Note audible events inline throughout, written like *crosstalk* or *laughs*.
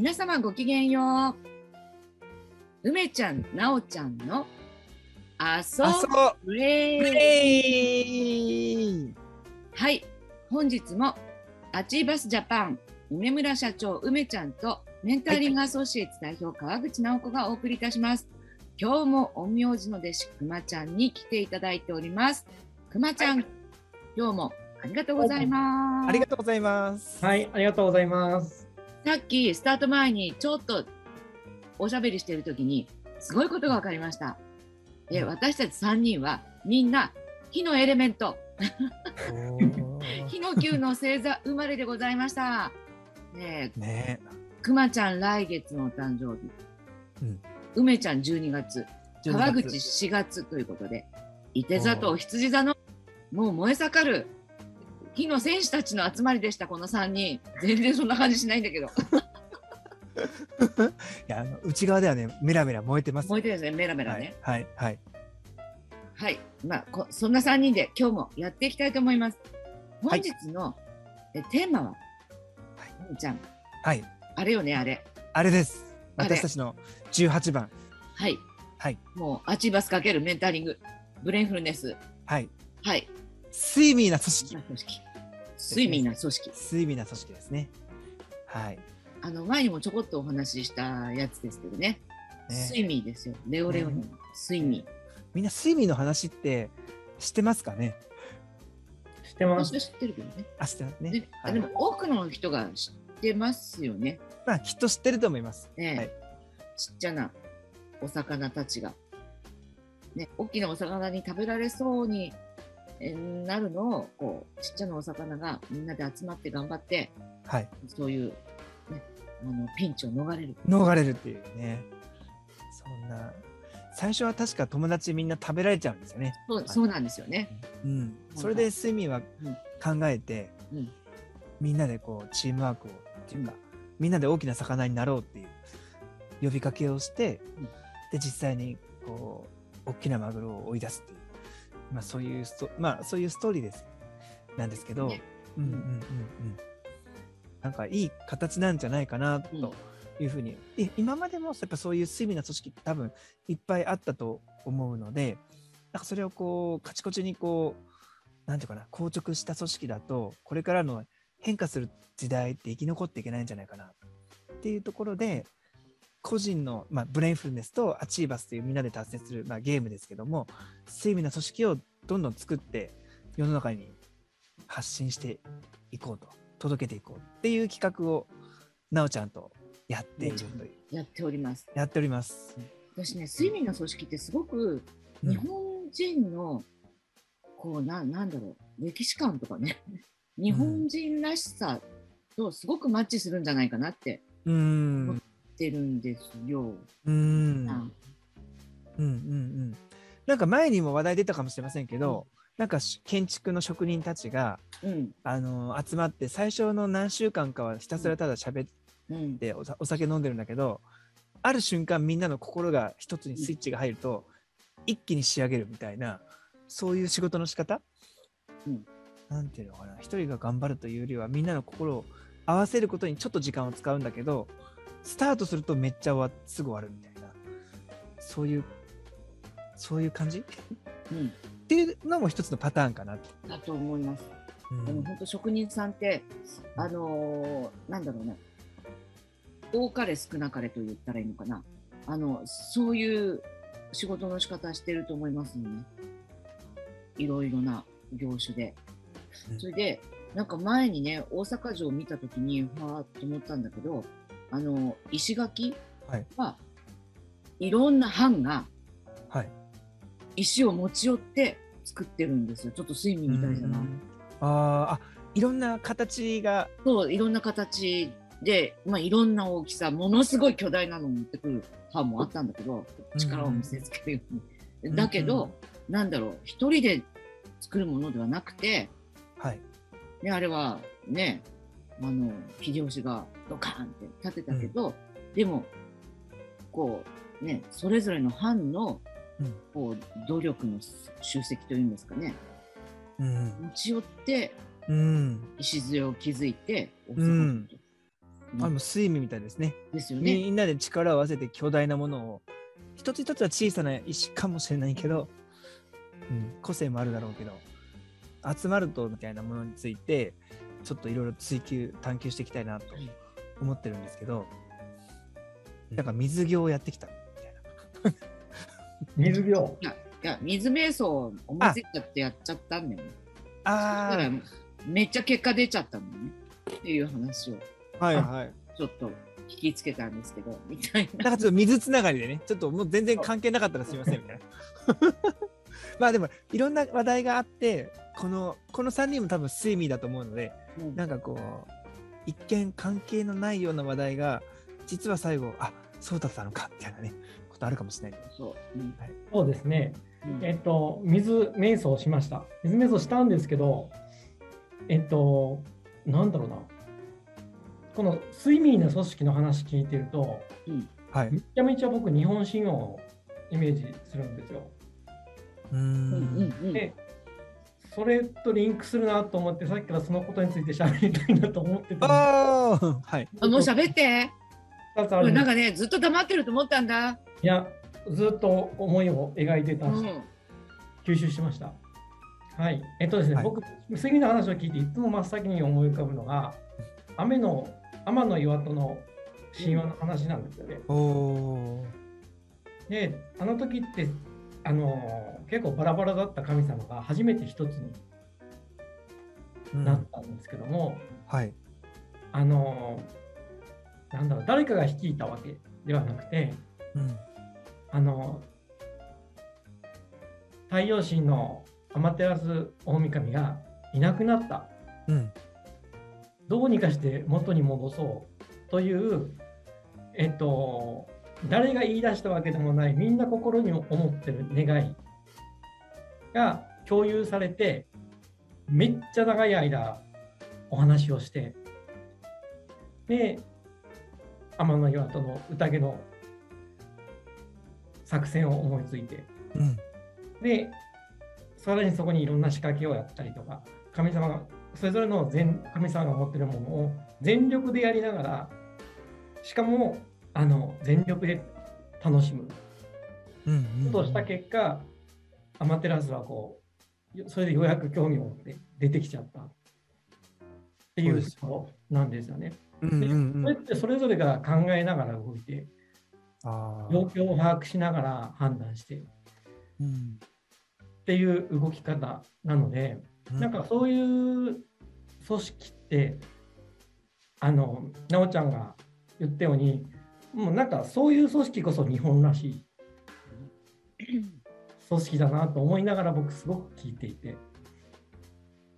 皆様ごきげんよう。梅ちゃん、なおちゃんのあそあそうプレイ。はい、本日もアチーバスジャパン梅村社長梅ちゃんとメンタリングアソシエイツ代表川口直子がお送りいたします。今日も陰陽師の弟子くまちゃんに来ていただいております。くまちゃん、今日もありがとうございます。ありがとうございます。はい、ありがとうございます。さっきスタート前にちょっとおしゃべりしている時にすごいことが分かりました。えうん。私たち3人はみんな火のエレメント。火の球の星座生まれでございました。ねえね。くまちゃん来月のお誕生日、うん。梅ちゃん12月。え。川口12 4月ということで。伊手座と羊座のもう燃え盛る火の戦士たちの集まりでしたこの3人。全然そんな感じしないんだけど。月 *laughs* いやあの内側ではねメラメラ燃えてます。燃えてるんですねメラメラね。はいはいはい、まあ、こそんな3人で今日もやっていきたいと思います。本はい。日の、えテーマは、はい、ちゃん、はい。あれよね、あれ。あれです。私たちの18番。はい、はい。もうアチーバスかけるメンタリング、ブレインフルネス、はい。はい、睡眠な組織組織、睡眠な組織。睡眠な組織ですね。はい。あの前にもちょこっとお話ししたやつですけどね、ね睡眠ですよ、レオレオの睡眠。みんな睡眠の話って知ってますかね？知ってます。知ってるけどね。あ知ってますね。ではいでも多くの人が知ってますよね。まあきっと知ってると思います。ねはいちっちゃなお魚たちが、ね、大きなお魚に食べられそうにえーなるのをこうちっちゃなお魚がみんなで集まって頑張ってはい。そういう、ね、あのピンチを逃れる。逃れるっていうね。そんな最初は確か友達みんな食べられちゃうんですよね。そうそうなんですよね。うん。それで睡眠はうん考えて、うんみんなでこうチームワークをっていうか、みんなで大きな魚になろうっていう呼びかけをして、うんで実際にこう大きなマグロを追い出すっていう、まあそういうストまあそういうストーリーですなんですけど、ね。うんうんうんうん。なんかいい形なんじゃないかなうんというふうに、い今までもやっぱそういう睡眠な組織って多分いっぱいあったと思うので、なんかそれをこうカチコチにこうなんていうかな硬直した組織だとこれからの変化する時代って生き残っていけないんじゃないかなっていうところで個人の、まあ、ブレインフルネスとアチーバスというみんなで達成する、まあ、ゲームですけども睡眠な組織をどんどん作って世の中に発信していこうと届けていこうっていう企画をなおちゃんとやっているというやっております。やっております。私ね睡眠の組織ってすごく日本人の、こうななんだろう歴史観とかね日本人らしさとすごくマッチするんじゃないかなってうんうん言ってるんですよ。うん。あうんうんうん。なんか前にも話題出たかもしれませんけど、なんかし建築の職人たちが、うん。あの集まって最初の何週間かはひたすらただ喋っうん。てお酒飲んでるんだけどある瞬間みんなの心が一つにスイッチが入ると、一気に仕上げるみたいなそういう仕事の仕方、うん。なんていうのかな。一人が頑張るというよりはみんなの心を合わせることにちょっと時間を使うんだけどスタートするとめっちゃ終わすぐ終わるみたいな。そういうそういう感じ？っうん。ていうのも一つのパターンかなと。だと思います。うん。でも本当職人さんってあのーなんだろうね多かれ少なかれと言ったらいいのかな。あのそういう仕事の仕方してると思いますよね。いろいろな業種で。うん。それでなんか前にね大阪城を見た時にはーっと思ったんだけどあの石垣はい。はいろんな藩がはい。石を持ち寄って作ってるんですよ。ちょっと睡眠みたいじゃな。い、うん。あーあいろんな形が。そういろんな形で、まあ、いろんな大きさものすごい巨大なのを持ってくる班もあったんだけど力を見せつけるように。だけど、なんだろう一人で作るものではなくて、はい。ね、あれはねあの秀吉がドカーンって立てたけど、でもこうねそれぞれの藩のうん。こう努力の集積というんですかね。うん。持ち寄ってうん。礎を築いて大阪うん城とあの睡眠みたいですね。ですよね。みんなで力を合わせて巨大なものを一つ一つは小さな石かもしれないけど、うん、個性もあるだろうけど集まるとみたいなものについてちょっといろいろ追求探求していきたいなと思ってるんですけど、なんか水行をやってきたみたいな。*laughs* 水病。いや、いや水瞑想を思いついちゃってやっちゃったんだよね。だあからめっちゃ結果出ちゃったのね。っていう話をあはいはい。ちょっと聞きつけたんですけど、みたいな。なんかちょっと水つながりでね、ちょっともう全然関係なかったらすみませんみたいな。*laughs* まあでもいろんな話題があって、このこの3人も多分睡眠だと思うので、うんなんかこう一見関係のないような話題が実は最後あそうだったのかみたいなねことあるかもしれない。そう。うんそうですね。うんえっと、水瞑想しました。水瞑想したんですけど、えっと、なんだろうな。この睡眠な組織の話聞いてると、はい。めちゃめちゃ僕、日本神話をイメージするんですよ。うーうんうんん。うんで、それとリンクするなと思って、さっきからそのことについて喋りたいなと思ってたんああはい。あもう喋って。なんかね、ずっと黙ってると思ったんだ。いや、ずっと思いを描いてたし、うん。吸収しました。はい。えっとですね、はい僕、睡眠の話を聞いて、いつも真っ先に思い浮かぶのが、雨の、天の岩戸の神話の話なんですよね。おおで、あの時って、あの結構バラバラだった神様が初めて一つになったんですけども、はい。あのなんだろう、誰かが率いたわけではなくて、うん。あの太陽神の天照大神がいなくなった。うん。どうにかして元に戻そうという、えっと、誰が言い出したわけでもない、みんな心に思ってる願いが共有されて、めっちゃ長い間お話をして、で、天の岩戸の宴の作戦を思いついて、うん。で、さらにそこにいろんな仕掛けをやったりとか、神様が、それぞれの全神様が持ってるものを全力でやりながら、しかもあの全力で楽しむうん。うん。とした結果、アマテラスはこう、それでようやく興味を持って出てきちゃったっていうことなんですよね。うん。うん。うんそれってそれぞれが考えながら動いて、ああ。状況を把握しながら判断してっうん。ていう動き方なので、なんかそういう組織って、あの、なおちゃんが言ったように、もうなんかそういう組織こそ日本らしい組織だなと思いながら僕すごく聞いていて。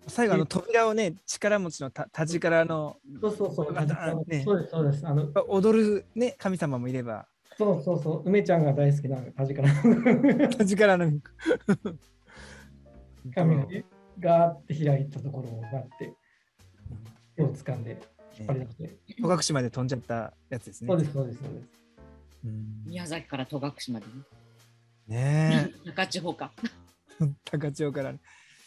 最後あの扉をね力持ちのた田力のそうそうそう。ああねそうです、そうです。あの、踊るね神様もいればそうそうそう。梅ちゃんが大好きな田力 *laughs* 田力の *laughs* 神がね、ガーって開いたところをガーって手を掴んで引っ張り出して。戸隠まで飛んじゃったやつですね。そうです、そうです、そうです。うん宮崎から戸隠までね。ね中地方か。え *laughs* 高千穂からね。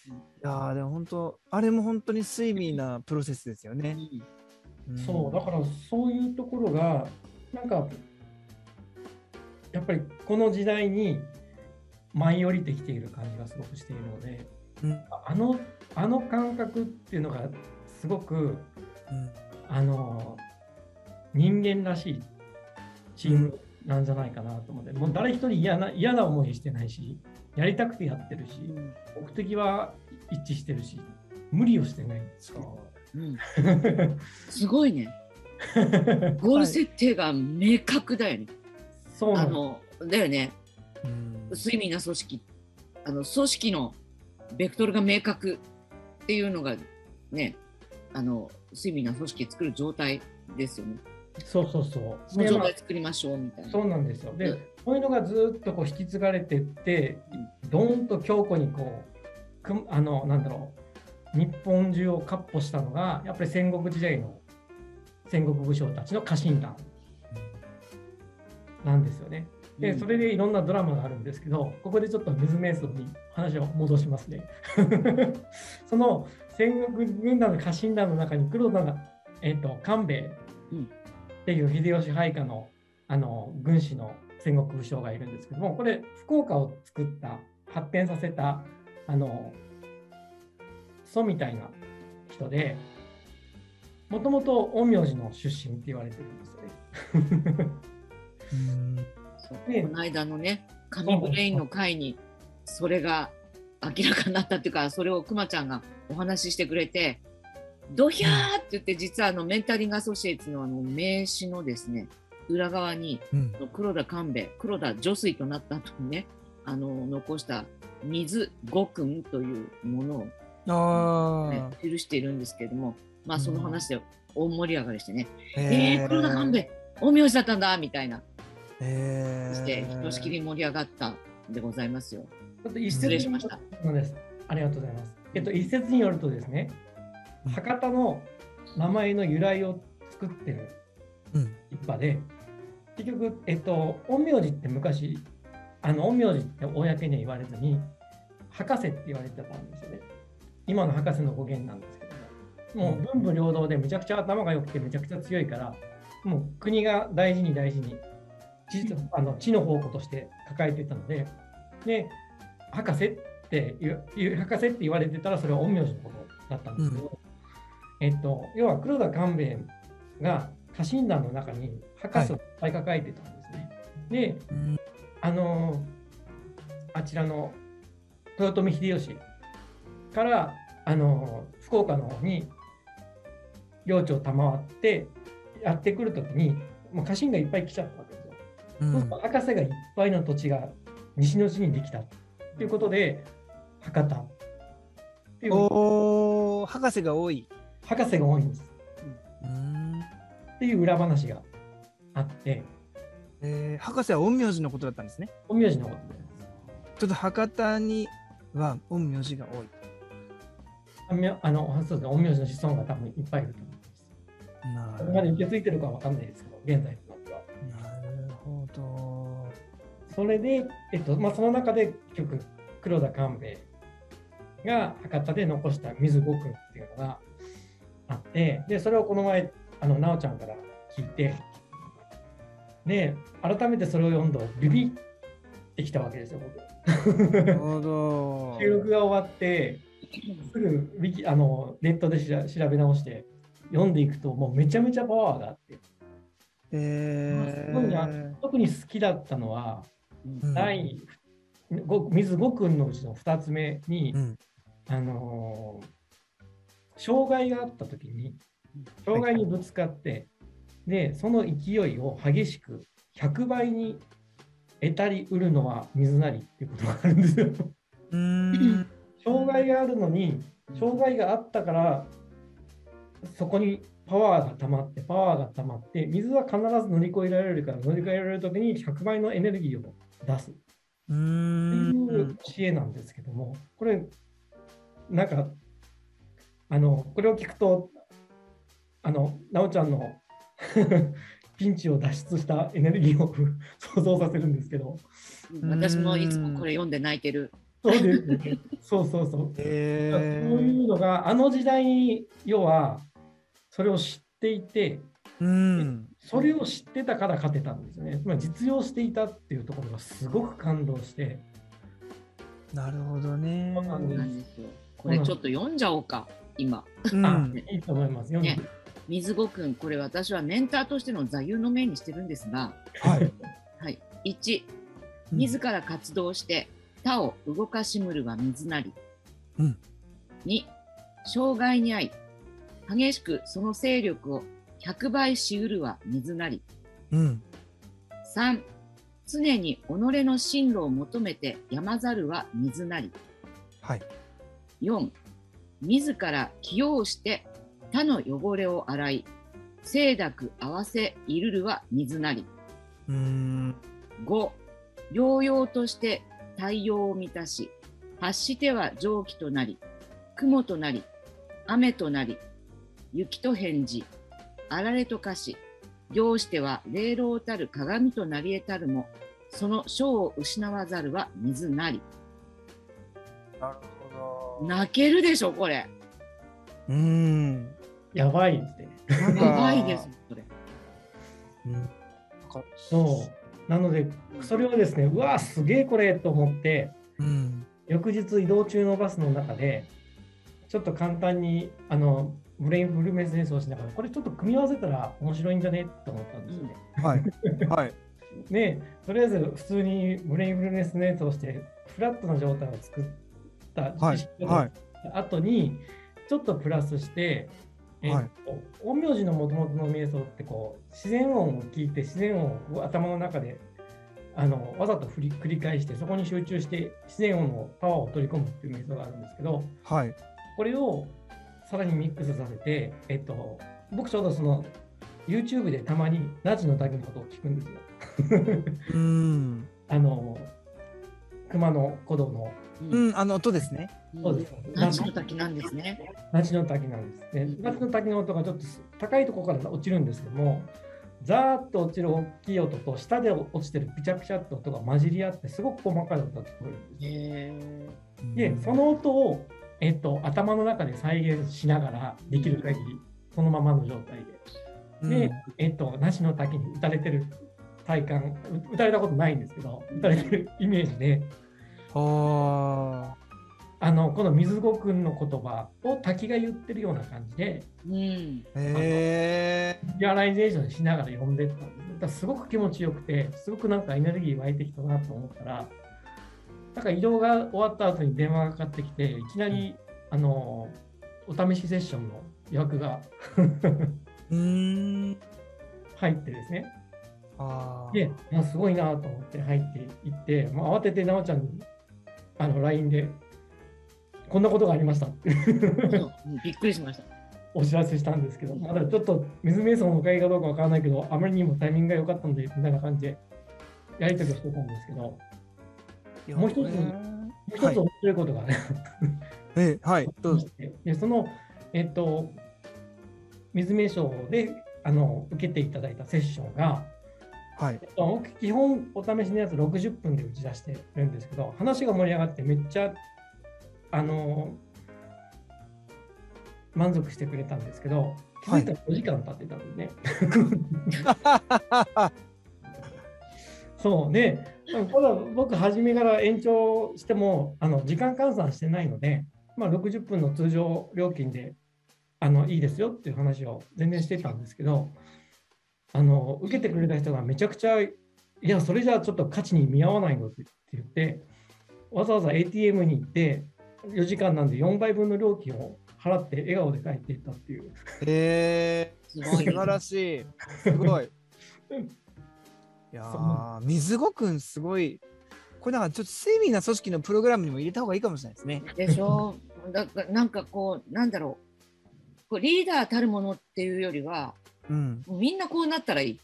いやーでも本当あれも本当に睡眠なプロセスですよね。んそう、だからそういうところが、なんか、やっぱりこの時代に舞い降りてきている感じがすごくしているので、うんあのあの感覚っていうのがすごくうんあの人間らしいチームなんじゃないかなと思って、もう誰一人嫌な嫌な思いしてないし、やりたくてやってるし、目的は一致してるし、無理をしてないんですよ。うん、*laughs* すごいね。ゴール設定が明確だよね。そうあのだよね。うん睡眠な組織、あの組織のベクトルが明確っていうのがね、あの睡眠な組織作る状態ですよね。そうそうそう。そ状態作りましょうみたいな。そうなんですよ。で、うんこういうのがずっとこう引き継がれてって、どーんと強固にこう、くんあの、なんだろう、日本中を闊歩したのが、やっぱり戦国時代の戦国武将たちの家臣団なんですよね。で、うんそれでいろんなドラマがあるんですけど、ここでちょっと水瞑想に話を戻しますね。*laughs* その戦国軍団の家臣団の中に黒田が、えっ、と、官兵衛うん。っていう秀吉配下のあの軍師の戦国武将がいるんですけどもこれ福岡を作った発展させたあの祖みたいな人でもともと陰陽師の出身って言われてるんですよね。ねこの間のね神ブレインの回にそれが明らかになったっていうかそれをくまちゃんがお話ししてくれて「ドヒャー!」って言って実はあのメンタリングアソシエイツのあの名刺のですね裏側にうん黒田官兵衛黒田女水となった後にねあの残した水五訓というものを、あね、記しているんですけれどもまあその話で大盛り上がりしてね「あ。えー、黒田官兵衛陰陽師だったんだ」みたいなえーしてひとしきり盛り上がったんでございますよ。ちょっと一説失礼しましたそうです。ありがとうございます。えっと、一説によるとですね、博多の名前の由来を作ってるうん。一派で、結局、えっと、陰陽師って昔、あの陰陽師って公には言われずに、博士って言われてたんですよね。今の博士の語源なんですけども、もう文武両道でめちゃくちゃ頭が良くてめちゃくちゃ強いから、もう国が大事に大事に知あの知の宝庫として抱えていたので、で、博士って言う言う博士って言われてたらそれは陰陽師のことだったんですけど、えっと、要は黒田官兵衛が家臣団の中に博士をいっぱい抱えてたんですね。で、うんあのあちらの豊臣秀吉からあの福岡の方に領地を賜ってやってくるときにもう家臣がいっぱい来ちゃったわけですよ。うんそうすると博士がいっぱいの土地が西の地にできたということで博多っていうおお博士が多い。博士が多いんですうんっていう裏話があってえー博士は陰陽師のことだったんですね。陰陽師のことでちょっと博多には陰陽師が多い。あのそうですね陰陽師の子孫が多分いっぱいいると思います。なるまで受け継いでるかわかんないですけど現在となっては。なるほど。それで、えっとまあ、その中で結局黒田官兵衛が博多で残した水五訓っていうのがあってでそれをこの前あの奈緒ちゃんから聞いてで改めてそれを読んだビビってきたわけですよ僕。なるほど。*laughs* 収録が終わってすぐウィキあのネットでしら調べ直して読んでいくともうめちゃめちゃパワーがあって。えー。特に好きだったのはうん。第ご水5君のうちの2つ目に、うんあのー障害があった時に障害にぶつかって、でその勢いを激しく100倍に得たり得るのは水なりっていうことがあるんですよ。障害があるのに障害があったからそこにパワーが溜まってパワーが溜まって水は必ず乗り越えられるから乗り越えられる時に100倍のエネルギーを出す。っていうん教えなんですけども、これ、なんか、あの、これを聞くと、あの、なおちゃんの *laughs* ピンチを脱出したエネルギーを *laughs* 想像させるんですけど、私もいつもこれ読んで泣いてる。そうですね。そうそうそう。えそういうのが、あの時代に、要は、それを知っていて、うん。それを知ってたから勝てたんですよね。つまり実用していたっていうところがすごく感動して、なるほどね。そうなんですなんですよこれちょっと読んじゃおうか、今。うんあいいと思います。読んでね水後くん、これ私はメンターとしての座右の銘にしてるんですが、はい。はい、1、自ら活動して他を動かしむるは水なり。うん2、障害に遭い、激しくその勢力を100倍しうるは水なり。うん。3、常に己の進路を求めてやまざるは水なり。はい。4、自ら起用して他の汚れを洗い、清濁合わせいるるは水なり。うーん。5、揚々として太陽を満たし、発しては蒸気となり、雲となり、雨となり、雪と返事、あられと化し、行しては霊老たる鏡となり得たるも、その章を失わざるは水なり。泣けるでしょ、これ。うーん。やばいですね。なんかやばいです、これ。うんそう。なので、それをですね、うわ、すげえこれと思って、うん。翌日移動中のバスの中で、ちょっと簡単に、あの、ブレインフルネス演奏しながら、これちょっと組み合わせたら面白いんじゃね？って思ったんですよね。はい。はい。*laughs* で、とりあえず普通にブレインフルネス演奏して、フラットな状態を作ったはい知識。をはい。後に、ちょっとプラスして、え陰陽師のもともとの瞑想ってこう自然音を聞いて自然音を頭の中であのわざと振り繰り返してそこに集中して自然音のパワーを取り込むっていう瞑想があるんですけどはい。これをさらにミックスさせて、えっと、僕ちょうどその YouTube でたまにナチの滝のことを聞くんですよ。うん。*laughs* あの熊野古道のうんうん、あの音ですね。そうです。ナチの滝なんですね。ナチの滝なんですね。ナチの滝の音がちょっと高いところから落ちるんですけども、ザーッと落ちる大きい音と下で落ちてるピチャピチャって音が混じり合ってすごく細かい音が聞こえるんです。で、その音を、えっと、頭の中で再現しながらできる限り、そのままの状態うんで。で、えっと、那智の滝に打たれてる体感、う打たれたことないんですけど、打たれてるイメージで、はあの、この水子くんの言葉を滝が言ってるような感じで、うん。え。 realization しながら読んでったんです。ごく気持ちよくて、すごくなんかエネルギー湧いてきたなと思ったら、なんか移動が終わった後に電話がかかってきて、いきなり、あの、お試しセッションの予約が *laughs* うん。入ってですね。で、あすごいなと思って入っていって、まあ、慌ててなおちゃんにあの LINE で、こんなことがありましたびっくりしました。お知らせしたんですけど、まだちょっと水瞑想のおかげかどうかわからないけど、あまりにもタイミングが良かったので、みたいな感じでやり取りをしてたんですけど、もう一つもう一つ面白いことがね、*laughs* え、はい。どうぞ。でその、えっと、水瞑想であの受けていただいたセッションが、はい。基本お試しのやつ60分で打ち出してるんですけど、話が盛り上がってめっちゃ、あの、満足してくれたんですけど、気づいたら4時間経ってたんでね。*laughs* そうで、ただ僕、初めから延長してもあの時間換算してないので、まあ、60分の通常料金であのいいですよっていう話を全然してたんですけど、あの受けてくれた人がめちゃくちゃ、いや、それじゃあちょっと価値に見合わないのって言って、わざわざ ATM に行って、4時間なんで4倍分の料金を払って笑顔で帰っていったっていう。へえ。すごい。素晴らしい。すごい。いや水子くんすごい。これなんかちょっと精密な組織のプログラムにも入れた方がいいかもしれないですね。でしょ？*laughs* だからなんかこう、なんだろう。こうリーダーたるものっていうよりは、うん。もうみんなこうなったらいい。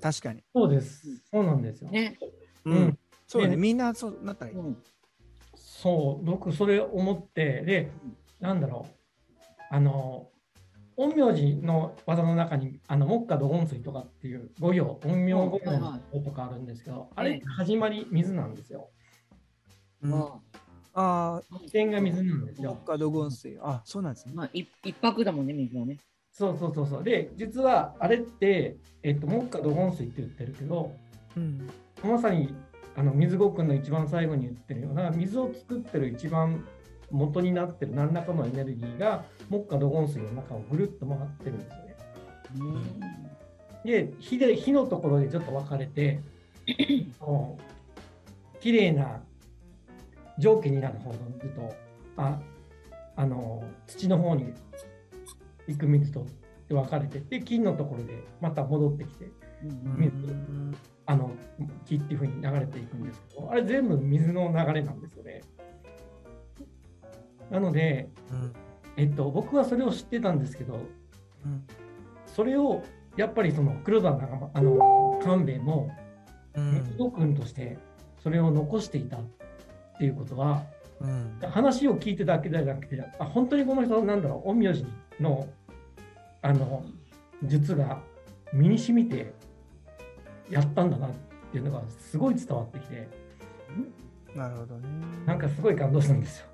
確かに。そうです。そうなんですよ。ね。ううんん。そうだね。ねみんなそうなったらいい。うん。そう、僕それ思って、で、なんだろう、あの、陰陽師の技の中に、あの、木下土金水とかっていう五行、陰陽五行のとかあるんですけど、あれ始まり水なんですよ。うん、あまあ起点が水なんですー、よ。木下土金水。あ、そうなんですねあ、。まあ、一一泊だもんね、水はね。そうそうそうそう。で、実はあれって、えっと、木下土金水って言ってるけど、うん。まさにあの水ごくんの一番最後に言ってるような水を作ってる一番元になってる何らかのエネルギーが木下土金水の中をぐるっと回ってるんですよね。うん。で火で火のところでちょっと分かれて *clears throat* 綺麗な蒸気になる方の水とああの土の方に行く水とで分かれてて金のところでまた戻ってきてうん。水うんあの木っていう風に流れていくんですけど、あれ全部水の流れなんですよね。なので、うん。えっと、僕はそれを知ってたんですけど、うん。それをやっぱりその黒田長間あの官兵衛もうん。水戸君としてそれを残していたっていうことは、うん。話を聞いてただけじゃなくて、あ本当にこの人なんだろう、陰陽師のあの術が身に染みてやったんだなっていうのがすごい伝わってきて、なるほどね。なんかすごい感動したんですよ。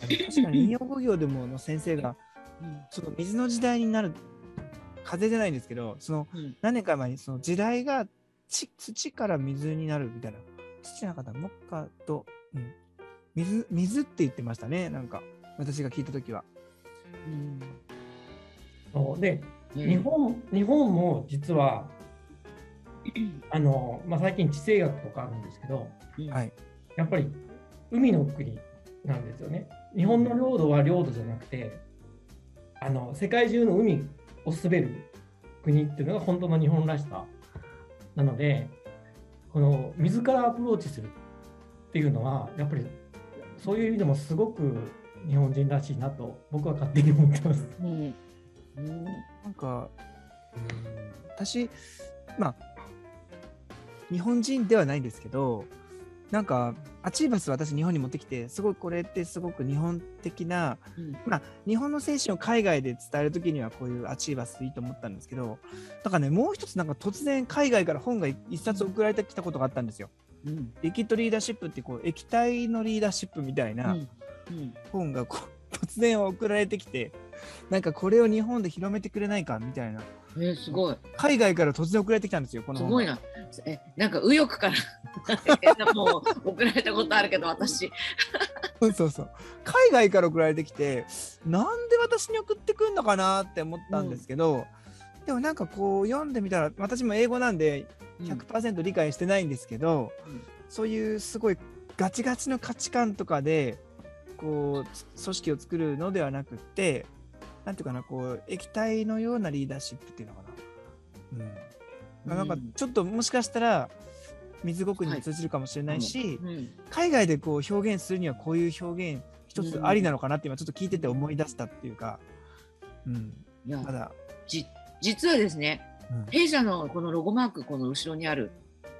確かに陰陽五行でもの先生がうんその水の時代になる風じゃないんですけどそのうん。何年か前にその時代が地土から水になるみたいな。土なかった。木下と、うん、水水って言ってましたねなんか私が聞いた時は。うん。そう。でね日本日本も実はあの、まあ、最近地政学とかあるんですけどうん。はい。やっぱり海の国なんですよね。日本の領土は領土じゃなくてあの世界中の海を滑る国っていうのが本当の日本らしさなのでこの水からアプローチするっていうのはやっぱりそういう意味でもすごく日本人らしいなと僕は勝手に思ってます。うん。うん。なんか、私、まあ、日本人ではないんですけど、なんか、アチーバス私日本に持ってきて、すごいこれってすごく日本的な、うん。まあ、日本の精神を海外で伝えるときにはこういうアチーバスでいいと思ったんですけど、だからね、もう一つなんか突然海外から本が一冊送られてきたことがあったんですよ。うん。リキッドリーダーシップってこう液体のリーダーシップみたいな、うんうん本がこう *laughs* 突然送られてきてなんかこれを日本で広めてくれないかみたいな。えーすごい。海外から突然送られてきたんですよこの本すごいな。えなんか右翼から *laughs* もう送られたことあるけど私。*laughs* そうそうそう。海外から送られてきてなんで私に送ってくんのかなって思ったんですけど、でもなんかこう読んでみたら私も英語なんで100%理解してないんですけど、うん。そういうすごいガチガチの価値観とかでこうつ組織を作るのではなくってなんていうかなこう液体のようなリーダーシップっていうのかな。うん。なんかうん。ちょっともしかしたら水ごくに通じるかもしれないし、うん。海外でこう表現するにはこういう表現一つありなのかなって今ちょっと聞いてて思い出したっていうか、うん、いやまだ、じ実はですねうん。弊社のこのロゴマークこの後ろにある。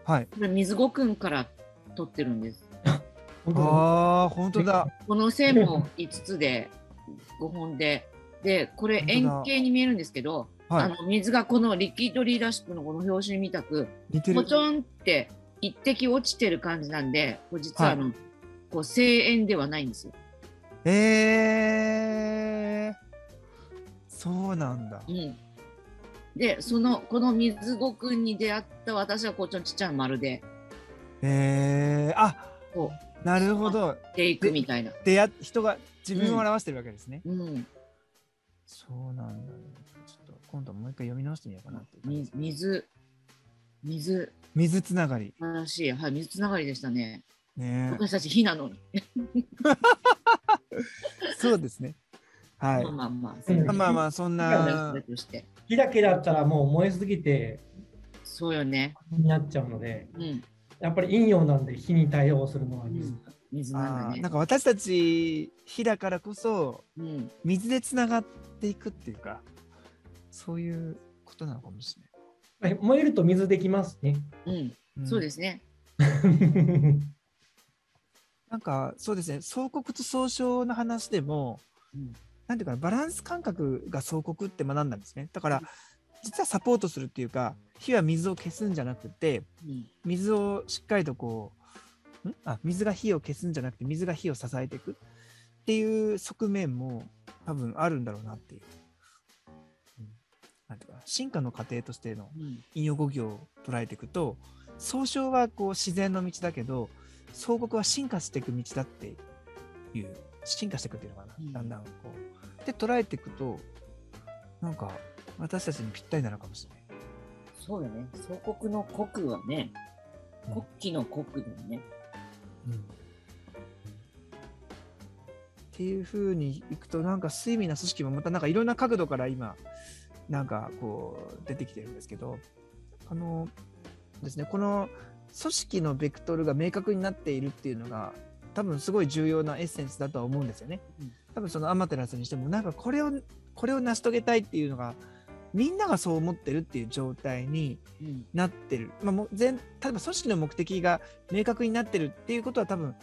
はい。これ水子くんから取ってるんですああ、本当だ。この線も5つで5本ででこれ円形に見えるんですけど、はい。あの水がこのリキッドリーダーシップのこの表紙みたく似てるポチ。ョンって一滴落ちてる感じなんでこれ実はあの、こう声援ではないんですよ。えー、そうなんだう。ん、でそのこの水子くんに出会った私はこうちょっとちっちゃな丸でえー、あこなるほど。ていくみたいな。出会っ人が自分を表してるわけですね。うん、そうなんだ、ね。ちょっと今度もう一回読み直してみようかなっていう感じみです。水水水つながり。正しいはい水つながりでしたね。ね私たち火なのに。*laughs* そうですね。はいまあ。まあまあ。うんまあまあ、そんそな。火だけだったらもう燃えすぎてそうよね。になっちゃうのでうん。やっぱり陰陽なんで火に対応するのは水、うん水なんだねなん。か私たち火だからこそうん。水でつながっていくっていうかそういうことなのかもしはい燃えると水できますね。うん。れない。。そうですすね。*laughs* なんかそうですね相国と総称の話でも、うんなんていうかなバランス感覚が相国って学んだんですねだから実はサポートするっていうか火は水を消すんじゃなくてうん。水をしっかりとこう、ん？あ水が火を消すんじゃなくて水が火を支えていくっていう側面も多分あるんだろうなっていう。うんなんていうかな進化の過程としてのうん。引用語行を捉えていくと総称はこう自然の道だけど総国は進化していく道だっていう進化していくっていうのかな、うんだんだんこうで捉えていくとなんか私たちにぴったりなのかもしれない。そうよね。祖国の国はね、うん国旗の国だよね。うんっていうふうにいくとなんか睡眠な組織もまたなんかいろんな角度から今なんかこう出てきてるんですけどあのですねこの組織のベクトルが明確になっているっていうのが多分すごい重要なエッセンスだとは思うんですよねうん。多分そのアマテラスにしてもなんかこれをこれを成し遂げたいっていうのがみんながそう思ってるっていう状態にうん。なってる、まあ、もう全例えば組織の目的が明確になってるっていうことは多分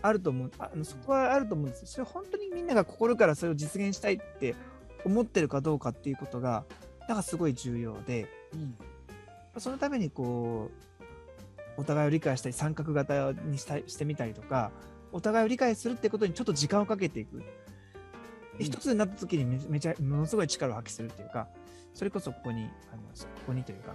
あると思う。あのそこはあると思うんです。それ本当にみんなが心からそれを実現したいって思ってるかどうかっていうことがだからすごい重要で。うん。そのためにこうお互いを理解したり三角型にしたいしてみたりとかお互いを理解するってことにちょっと時間をかけていく。で一つになった時にめめちゃものすごい力を発揮するっていうかそれこそここにあのここにというか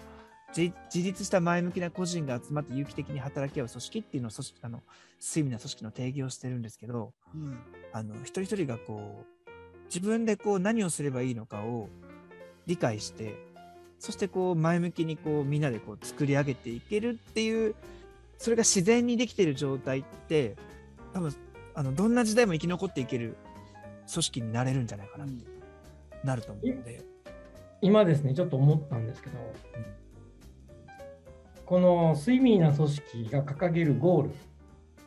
自自立した前向きな個人が集まって有機的に働き合う組織っていうのを組織あの睡眠な組織の定義をしてるんですけどうんあの一人一人がこう自分でこう何をすればいいのかを理解してそしてこう前向きにこうみんなでこう作り上げていけるっていうそれが自然にできている状態って多分あのどんな時代も生き残っていける組織になれるんじゃないかなって、なると思うので。今ですね、ちょっと思ったんですけど、この睡眠な組織が掲げるゴール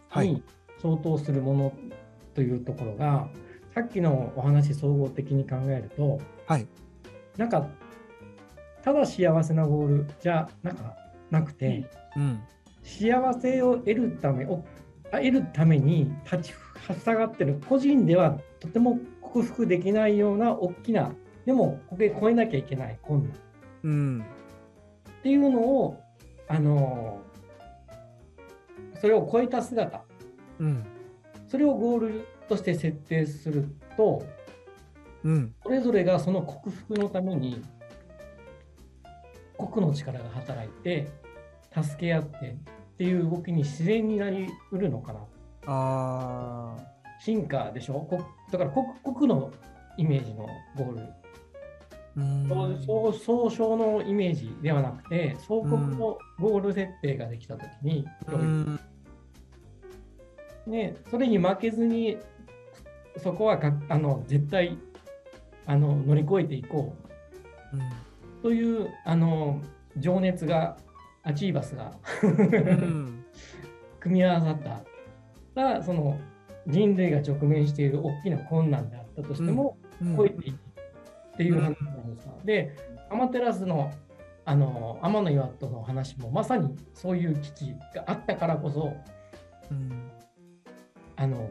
はい。に相当するものというところが、さっきのお話総合的に考えると、はい。なんか、ただ幸せなゴールじゃなんかなくて、うん。幸せを得るためを得るために立ちふさがってる個人ではとても克服できないような大きなでもここで超えなきゃいけない困難うん。っていうのをあのそれを超えた姿。うん。それをゴールとして設定するとうん。それぞれがその克服のために個々の力が働いて助け合ってっていう動きに自然になりうるのかな。あ進化でしょ？こだから国国のイメージのゴール、うん。そう総称のイメージではなくて総国のゴール設定ができたときに、うんね、それに負けずにそこはかあの絶対あの乗り越えていこうというあの情熱がアチーバスがうん組み合わさったらその人類が直面している大きな困難であったとしても、うん超えていくっていう話なんですが、で、アマテラスのあの天の岩戸の話もまさにそういう危機があったからこそ、うん。あの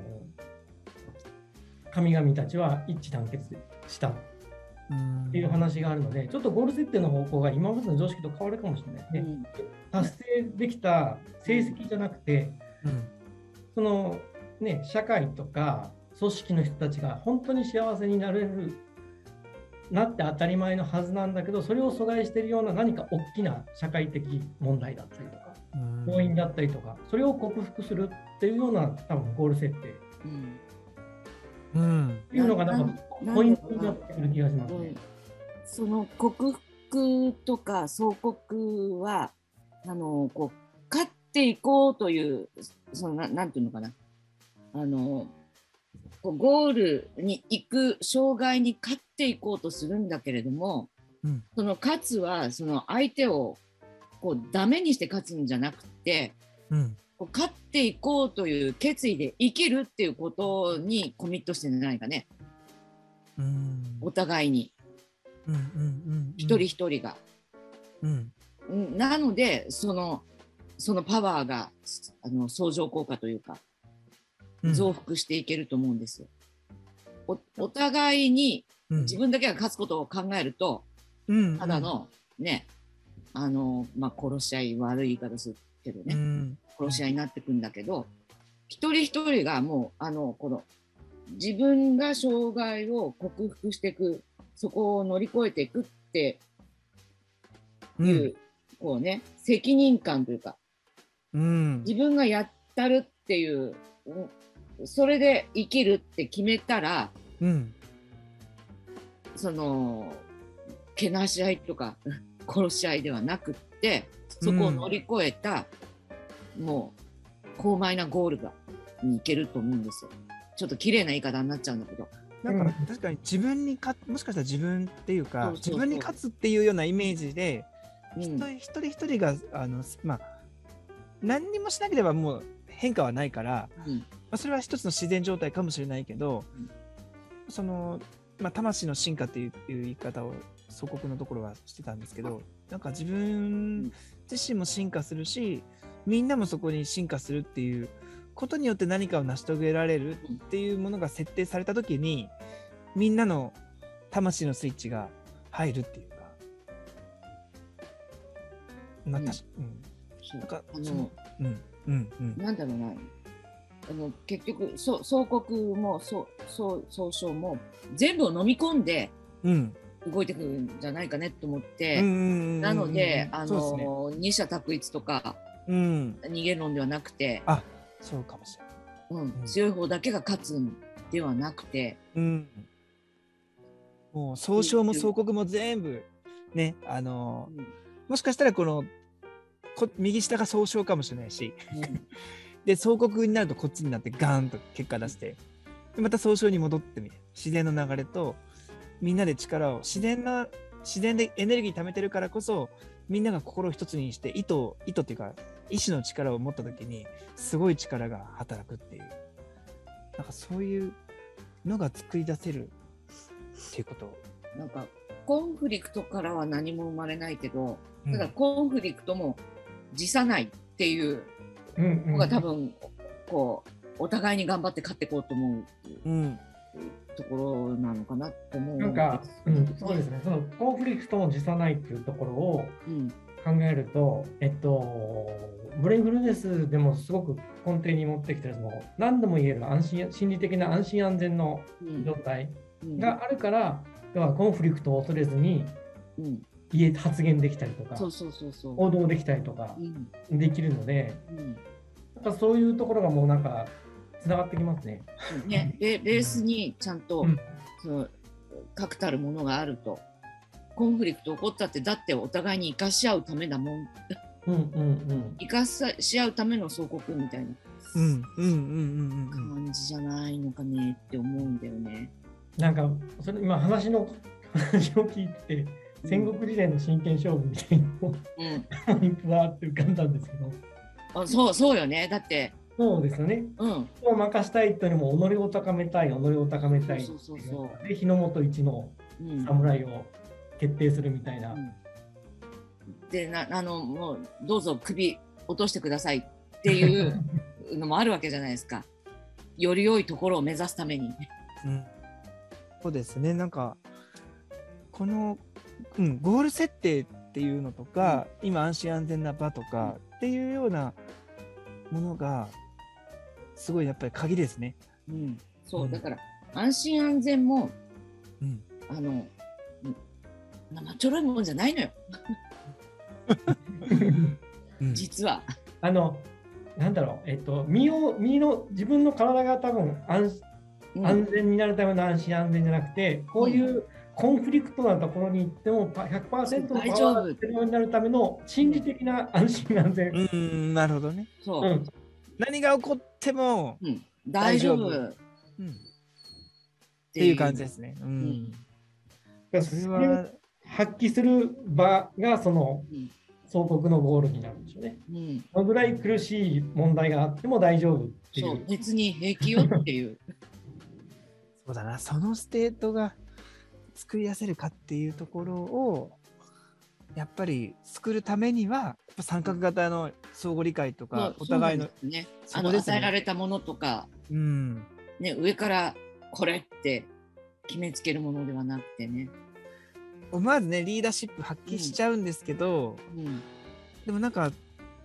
神々たちは一致団結した。っうんていう話があるので、ちょっとゴール設定の方向が今までの常識と変わるかもしれない。でうん。達成できた成績じゃなくて、うん。そのね、社会とか組織の人たちが本当に幸せになれるなって当たり前のはずなんだけどそれを阻害しているような何か大きな社会的問題だったりとかうん。要因だったりとかそれを克服するっていうような多分ゴール設定。っうん。うんていうのがなんかなポイントになってくる気がしますね。うん。その克服とか総国はあのこう勝っていこうというそのななんていうのかな。あのこうゴールに行く障害に勝っていこうとするんだけれども、うん。その勝つはその相手をこうダメにして勝つんじゃなくてうん。こう勝っていこうという決意で生きるっていうことにコミットしてないかね。うん。お互いに。うんうんうん一人一人が。うん。うん。なのでそのそのパワーがあの相乗効果というか。うん増幅していけると思うんですよ。おお互いにうん。自分だけが勝つことを考えるとうん。ただのねあの、まあ、殺し合い悪い言い方するけどね、うん。殺し合いになってくんだけど一人一人がもうあのこの自分が障害を克服していくそこを乗り越えていくっていう、こうね責任感というかうん。自分がやったるっていううんそれで生きるって決めたらうんそのけなし合いとか *laughs* 殺し合いではなくってそこを乗り越えた、もう高邁なゴールがに行けると思うんですよ。ちょっと綺麗な言い方になっちゃうんだけど。だから確かに自分にかもしかしたら自分っていうか自分に勝つっていうようなイメージで一人一人があのまあ何にもしなければもう変化はないから、うん。まあ、それは一つの自然状態かもしれないけど、うん。その、まあ、魂の進化っていう言い方を祖国のところはしてたんですけどなんか自分自身も進化するしみんなもそこに進化するっていうことによって何かを成し遂げられるっていうものが設定された時にみんなの魂のスイッチが入るっていうか。まあ、うんたしうん。そう。なんかあのそのうんうんうんなんだろうなあの結局そ総国も総総総称も全部を飲み込んでうん。動いてくるんじゃないかねと思っうんて、うんなので、あそうですねの二者択一とかうん。逃げ論ではなくて、あ、そうかもしれない。うんうん強い方だけが勝つんではなくて、うん。もう総称も総国も全部ね、あのうんもしかしたらこのこ右下が総称かもしれないし、うん。で総国になるとこっちになってガーンと結果出して、でまた総称に戻ってみる。自然の流れとみんなで力を自然な自然でエネルギー貯めてるからこそみんなが心を一つにして意図を意図っていうか意志の力を持った時にすごい力が働くっていう。なんかそういうのが作り出せるっていうこと。なんかコンフリクトからは何も生まれないけど、うん。ただコンフリクトも辞さないっていううんうん。のが多分こうお互いに頑張って勝っていこうと思ううん。ところなのかなと思うなんか、うん、そうですね、そのコンフリクトも辞さないっていうところをうん。考えると、えっと、ブレインフルネスでもすごく根底に持ってきてる、その何度も言える安心心理的な安心安全のうん。状態うん。があるから、要はコンフリクトを恐れずにうん言え発言できたりとか、そうそうそうそう。行動できたりとかうんできるので、うんなんかそういうところがもうなんかつながってきますね。ね、*laughs* ベベースにちゃんと、うんその確たるものがあるとコンフリクト起こったってだってお互いに生かし合うためだもんうんうんうん。生かし合うための総国みたいなうんうんうんうんうんうん感じじゃないのかねって思うんだよね。なんかそれ今話の話を聞いて戦国時代の真剣勝負みたいなのうん、*laughs* わって浮かんだんですけど。あそうそうよね。だって、そうですよね。うん、人を任したいというよりも己を高めたい己を高めたいそうそうそうそう。で日の本一のうん、侍を決定するみたいな、うん。でなあのもうどうぞ首落としてくださいっていうのもあるわけじゃないですか。*laughs* より良いところを目指すために。うん。そうですね。なんかこの、うん、ゴール設定っていうのとか、今安心安全な場とかっていうようなものがすごいやっぱり鍵ですね。うん、そう、うん。だから安心安全もうん。あのうん生ちょろいもんじゃないのよ。*laughs* うん。実は。あのなんだろう。えっと身を身の自分の体が多分安うん。安全になるための安心安全じゃなくて、こういうコンフリクトなところに行ってもパ100%のパ大丈夫ワーがようになるための心理的な安心安全。うんなるほどね。そう。う、ん。何が起こっても、うん。大丈夫。っうん。っていう感じですね。うん。ん。それは発揮する場がそのうん。相克のゴールになるんでしょうね。うん、どのぐらい苦しい問題があっても大丈夫っていそうう。別に平気よっていう。*laughs* そうだな。その state が作り出せるかっていうところをやっぱり作るためにはやっぱ参画型の相互理解とかお互いのね。あの与えられたものとか、うん。ね、上からこれって決めつけるものではなくてね。思わずねリーダーシップ発揮しちゃうんですけど、うん。でもなんか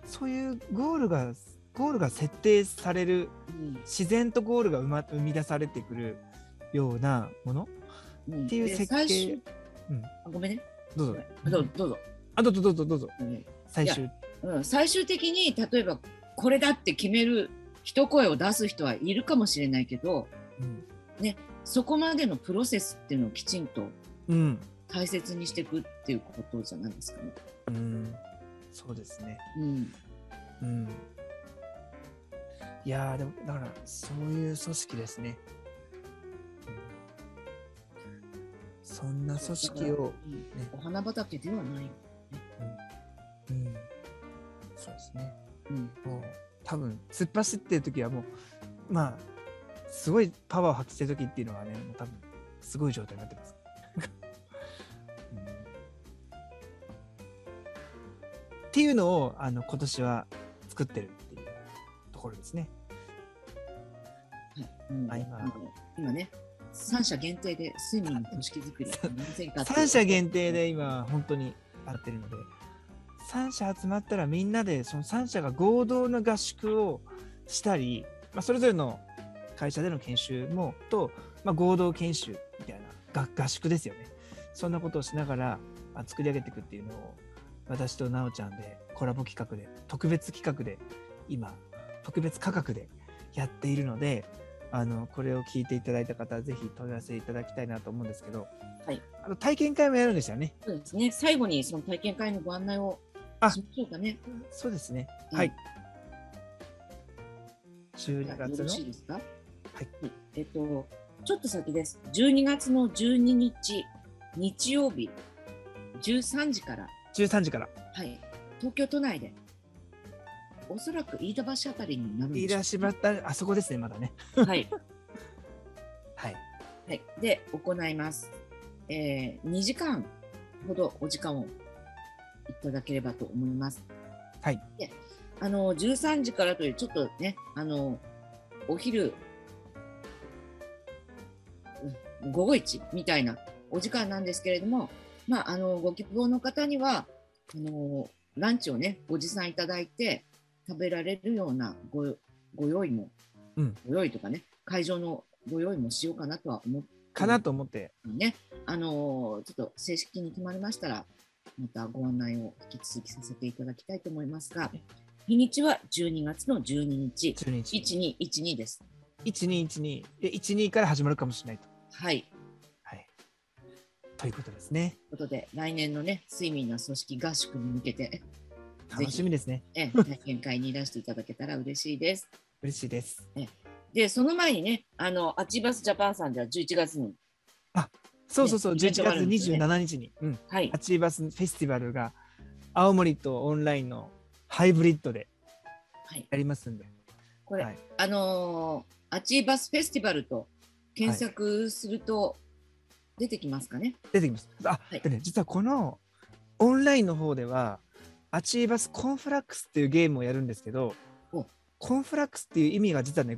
そういうゴールがゴールが設定されるうん。自然とゴールが生,、ま、生み出されてくるようなものうんっていう設計。終うん。あごめんね。どうぞ。どうどうぞ。あどうぞどうぞどうぞ。うん。最終。うん、最終的に例えばこれだって決める一声を出す人はいるかもしれないけどうん。そこまでのプロセスっていうのをきちんとうん、大切にしていくっていうことじゃないですかね。うん、そうですね。うん。うん。いやーでもだからそういう組織ですね。そんな組織を、うん。お花畑ではないよ。うん、そうですね。うん。もう多分突っ走ってる時はもうまあすごいパワーを発揮してる時っていうのはねもう多分すごい状態になってます。うん。っていうのをあの今年は作ってるっていうところですね。はい。うん。あ今。今ね三社限定で睡眠の組織作りやりませんかって3社限定で今本当にやってるので。3社集まったらみんなでその3社が合同の合宿をしたりまあ、それぞれの会社での研修もと、まあ、合同研修みたいな合合宿ですよね。そんなことをしながら、まあ、作り上げていくっていうのを私となおちゃんでコラボ企画で特別企画で今特別価格でやっているのであのこれを聞いていただいた方はぜひ問い合わせいただきたいなと思うんですけど、はい、あの体験会もやるんですよね。そうですね。最後にその体験会のご案内をあしましょうかね。そうですね。うんはい。12月の？よろしいですか？はい。えっと、ちょっと先です。12月の12日、日曜日、13時から、13時からはい、東京都内で、おそらく飯田橋あたりになるんでしょう言い出しまったあそこですねまだね。はい。*laughs* はい。はい。で、行います。えー、2時間ほどお時間をいただければと思います。はい。で、あの、13時からという、ちょっとね、あの、お昼、うん午後一みたいなお時間なんですけれども、まあ、あの、ご希望の方には、あの、ランチをね、ご持参いただいて、食べられるようなごご用意も、うんご用意とかね、会場のご用意もしようかなとは思ってかなと思って、ね、あのーちょっと正式に決まりましたら、またご案内を引き続きさせていただきたいと思いますが、日にちは12月の12日、12日。1212です。1212で12から始まるかもしれないと。はい。はい。ということですね。ということで、来年のね、睡眠の組織合宿に向けて、楽しみですね。え体験会にいらしていただけたら嬉しいです。嬉しいです。で、その前にね、あの、アチバスジャパンさんでは11月に、そうそうそう、ねイベント11月があるんですね27日に、うん、はいア、チーバスフェスティバルが青森とオンラインのハイブリッドではい、やりますんで、これ、はいあのーアチバスフェスティバルと検索すると出てきますかね。出てきます。あ、はいでね、実はこのオンラインの方では、 Achievus Conflux っていうゲームをやるんですけどお、 conflux っていう意味が実はね、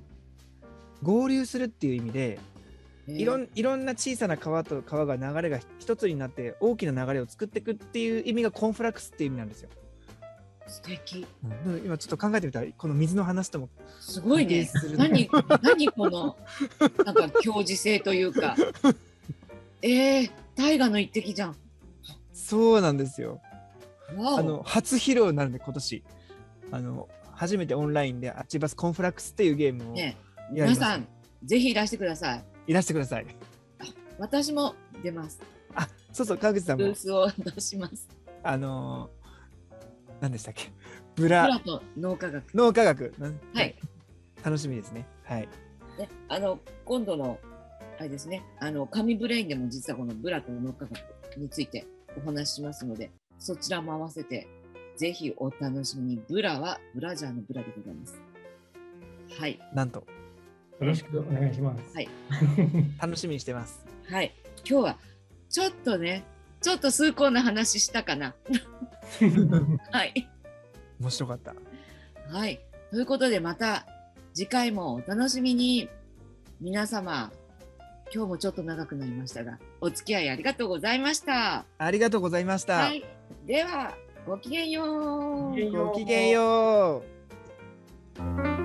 合流するっていう意味で、いろんんいろんな小さな川と川が流れが一つになって大きな流れを作っていくっていう意味が conflux っていう意味なんですよ。素敵。なので今ちょっと考えてみたらこの水の話ともすごいねする。何、何この、なんか強磁性というか。*laughs* えー、大河の一滴じゃん。そうなんですよ。あの初披露になるんで今年あの初めてオンラインでアチバスコンフラックスっていうゲームをね、やります皆さん、ぜひいらしてください。いらしてください。私も出ます。あそうそう川口さんもブースを出します。あのー何でしたっけ？ブプララと脳科学。脳科学はい。楽しみですね。はい。ね、あの、今度の、あれですね、あの、紙ブレインでも実はこのブラと脳科学についてお話ししますので、そちらも合わせて、ぜひお楽しみに。ブラはブラジャーのブラでございます。はい。なんとよろしくお願いします。はい。*laughs* 楽しみにしてます。はい。今日は、ちょっとね、ちょっと崇高な話したかな。*laughs* はい。面白かった。はい。ということで、また次回もお楽しみに。皆様、今日もちょっと長くなりましたが、お付き合いありがとうございました。ありがとうございました。はい。では、ごきげんよう。ごきげんようごきげんよう。